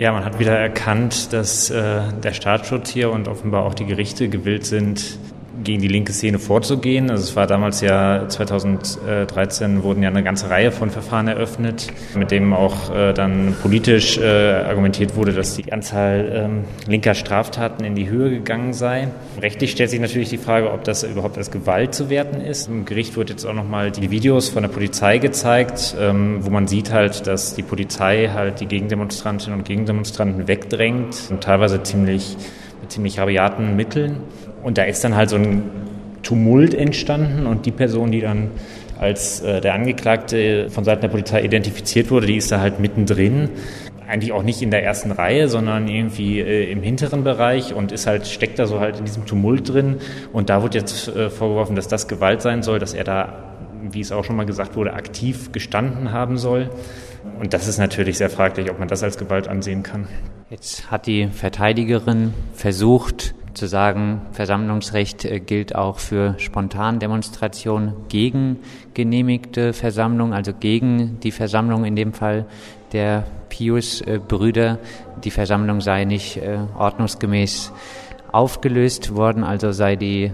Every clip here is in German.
Ja, man hat wieder erkannt, dass äh, der Staatsschutz hier und offenbar auch die Gerichte gewillt sind, gegen die linke Szene vorzugehen. Also es war damals ja 2013 wurden ja eine ganze Reihe von Verfahren eröffnet, mit dem auch äh, dann politisch äh, argumentiert wurde, dass die Anzahl ähm, linker Straftaten in die Höhe gegangen sei. Rechtlich stellt sich natürlich die Frage, ob das überhaupt als Gewalt zu werten ist. Im Gericht wird jetzt auch nochmal die Videos von der Polizei gezeigt, ähm, wo man sieht halt, dass die Polizei halt die Gegendemonstrantinnen und Gegendemonstranten wegdrängt und teilweise ziemlich mit ziemlich rabiaten Mitteln. Und da ist dann halt so ein Tumult entstanden und die Person, die dann als äh, der Angeklagte von Seiten der Polizei identifiziert wurde, die ist da halt mittendrin. Eigentlich auch nicht in der ersten Reihe, sondern irgendwie äh, im hinteren Bereich und ist halt, steckt da so halt in diesem Tumult drin. Und da wird jetzt äh, vorgeworfen, dass das Gewalt sein soll, dass er da, wie es auch schon mal gesagt wurde, aktiv gestanden haben soll. Und das ist natürlich sehr fraglich, ob man das als Gewalt ansehen kann. Jetzt hat die Verteidigerin versucht, zu sagen, Versammlungsrecht äh, gilt auch für Spontandemonstrationen gegen genehmigte Versammlungen, also gegen die Versammlung in dem Fall der Pius-Brüder. Die Versammlung sei nicht äh, ordnungsgemäß aufgelöst worden, also sei die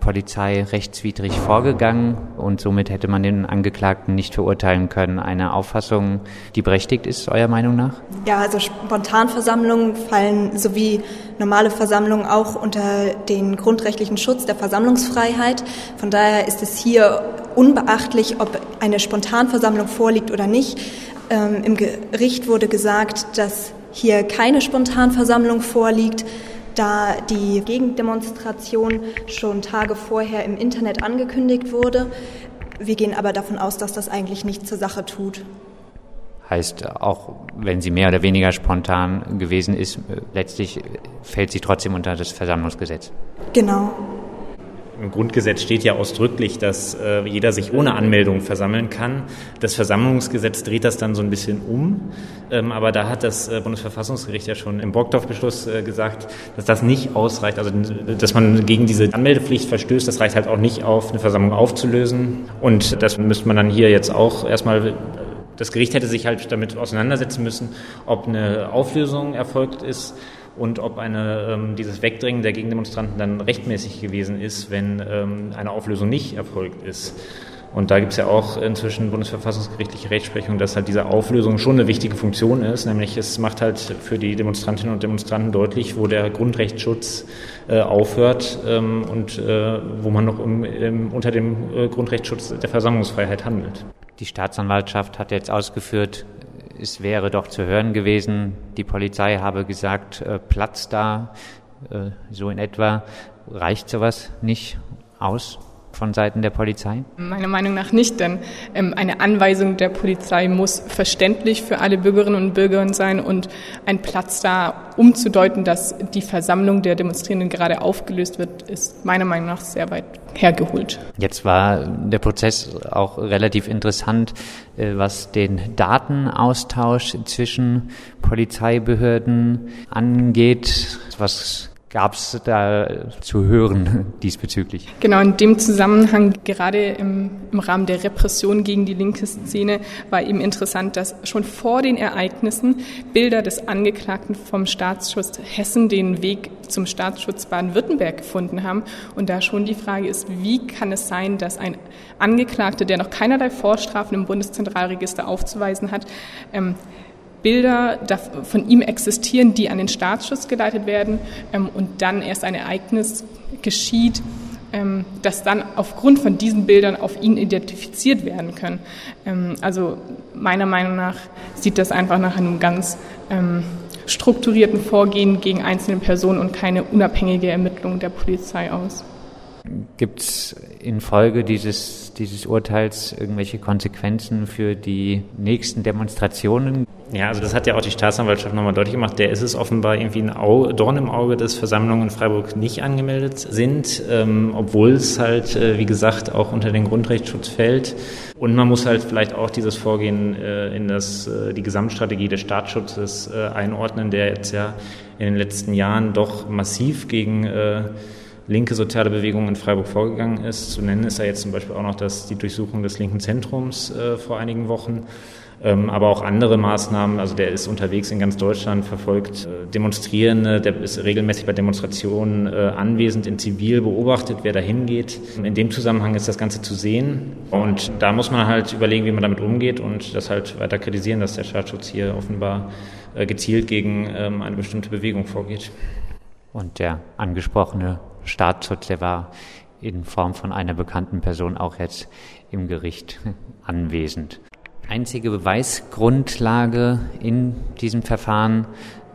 Polizei rechtswidrig vorgegangen und somit hätte man den Angeklagten nicht verurteilen können. Eine Auffassung, die berechtigt ist, eurer Meinung nach? Ja, also Spontanversammlungen fallen sowie normale Versammlungen auch unter den grundrechtlichen Schutz der Versammlungsfreiheit. Von daher ist es hier unbeachtlich, ob eine Spontanversammlung vorliegt oder nicht. Ähm, Im Gericht wurde gesagt, dass hier keine Spontanversammlung vorliegt da die Gegendemonstration schon Tage vorher im Internet angekündigt wurde. Wir gehen aber davon aus, dass das eigentlich nichts zur Sache tut. Heißt, auch wenn sie mehr oder weniger spontan gewesen ist, letztlich fällt sie trotzdem unter das Versammlungsgesetz. Genau. Im Grundgesetz steht ja ausdrücklich, dass äh, jeder sich ohne Anmeldung versammeln kann. Das Versammlungsgesetz dreht das dann so ein bisschen um. Ähm, aber da hat das äh, Bundesverfassungsgericht ja schon im Borgdorf-Beschluss äh, gesagt, dass das nicht ausreicht. Also, dass man gegen diese Anmeldepflicht verstößt, das reicht halt auch nicht auf, eine Versammlung aufzulösen. Und das müsste man dann hier jetzt auch erstmal das Gericht hätte sich halt damit auseinandersetzen müssen, ob eine Auflösung erfolgt ist und ob eine, ähm, dieses Wegdrängen der Gegendemonstranten dann rechtmäßig gewesen ist, wenn ähm, eine Auflösung nicht erfolgt ist. Und da gibt es ja auch inzwischen bundesverfassungsgerichtliche Rechtsprechung, dass halt diese Auflösung schon eine wichtige Funktion ist, nämlich es macht halt für die Demonstrantinnen und Demonstranten deutlich, wo der Grundrechtsschutz äh, aufhört ähm, und äh, wo man noch im, im, unter dem äh, Grundrechtsschutz der Versammlungsfreiheit handelt. Die Staatsanwaltschaft hat jetzt ausgeführt, es wäre doch zu hören gewesen, die Polizei habe gesagt, äh, Platz da, äh, so in etwa. Reicht sowas nicht aus? Von Seiten der Polizei? Meiner Meinung nach nicht, denn ähm, eine Anweisung der Polizei muss verständlich für alle Bürgerinnen und Bürger sein und ein Platz da, um zu deuten, dass die Versammlung der Demonstrierenden gerade aufgelöst wird, ist meiner Meinung nach sehr weit hergeholt. Jetzt war der Prozess auch relativ interessant, äh, was den Datenaustausch zwischen Polizeibehörden angeht. Was gab es da zu hören diesbezüglich? Genau, in dem Zusammenhang, gerade im, im, Rahmen der Repression gegen die linke Szene, war eben interessant, dass schon vor den Ereignissen Bilder des Angeklagten vom Staatsschutz Hessen den Weg zum Staatsschutz Baden-Württemberg gefunden haben. Und da schon die Frage ist, wie kann es sein, dass ein Angeklagter, der noch keinerlei Vorstrafen im Bundeszentralregister aufzuweisen hat, ähm, Bilder von ihm existieren, die an den Staatsschutz geleitet werden ähm, und dann erst ein Ereignis geschieht, ähm, das dann aufgrund von diesen Bildern auf ihn identifiziert werden können. Ähm, also meiner Meinung nach sieht das einfach nach einem ganz strukturierten Vorgehen gegen einzelne Personen und keine unabhängige Ermittlung der Polizei aus. Gibt es infolge dieses, dieses Urteils irgendwelche Konsequenzen für die nächsten Demonstrationen? Ja, also das hat ja auch die Staatsanwaltschaft nochmal deutlich gemacht. Der ist es offenbar irgendwie ein Au Dorn im Auge, dass Versammlungen in Freiburg nicht angemeldet sind, ähm, obwohl es halt, äh, wie gesagt, auch unter den Grundrechtsschutz fällt. Und man muss halt vielleicht auch dieses Vorgehen äh, in das, äh, die Gesamtstrategie des Staatsschutzes äh, einordnen, der jetzt ja in den letzten Jahren doch massiv gegen äh, linke soziale Bewegung in Freiburg vorgegangen ist. Zu nennen ist ja jetzt zum Beispiel auch noch das, die Durchsuchung des linken Zentrums äh, vor einigen Wochen. ähm, aber auch andere Maßnahmen. Also der ist unterwegs in ganz Deutschland, verfolgt äh, Demonstrierende, der ist regelmäßig bei Demonstrationen äh, anwesend in Zivil, beobachtet, wer da hingeht. In dem Zusammenhang ist das Ganze zu sehen und da muss man halt überlegen, wie man damit umgeht und das halt weiter kritisieren, dass der Staatsschutz hier offenbar äh, gezielt gegen ähm, eine bestimmte Bewegung vorgeht. Und der angesprochene Staatsschutz, der war in Form von einer bekannten Person auch jetzt im Gericht anwesend. Einzige Beweisgrundlage in diesem Verfahren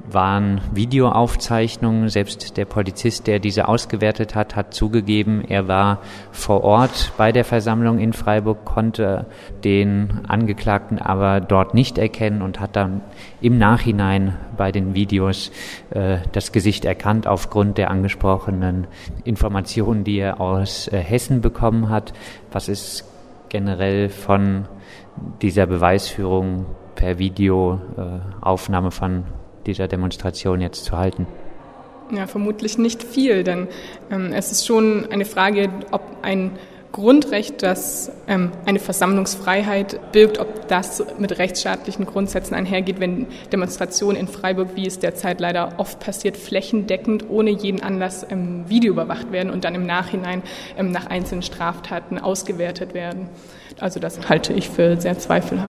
waren Videoaufzeichnungen. Selbst der Polizist, der diese ausgewertet hat, hat zugegeben, er war vor Ort bei der Versammlung in Freiburg, konnte den Angeklagten aber dort nicht erkennen und hat dann im Nachhinein bei den Videos äh, das Gesicht erkannt aufgrund der angesprochenen Informationen, die er aus äh, Hessen bekommen hat. Was ist generell von dieser Beweisführung per Videoaufnahme äh, von dieser Demonstration jetzt zu halten? Ja, vermutlich nicht viel, denn ähm, es ist schon eine Frage, ob ein Grundrecht, das ähm, eine Versammlungsfreiheit birgt, ob das mit rechtsstaatlichen Grundsätzen einhergeht, wenn Demonstrationen in Freiburg, wie es derzeit leider oft passiert, flächendeckend ohne jeden Anlass ähm, Video überwacht werden und dann im Nachhinein ähm, nach einzelnen Straftaten ausgewertet werden. Also das halte ich für sehr zweifelhaft.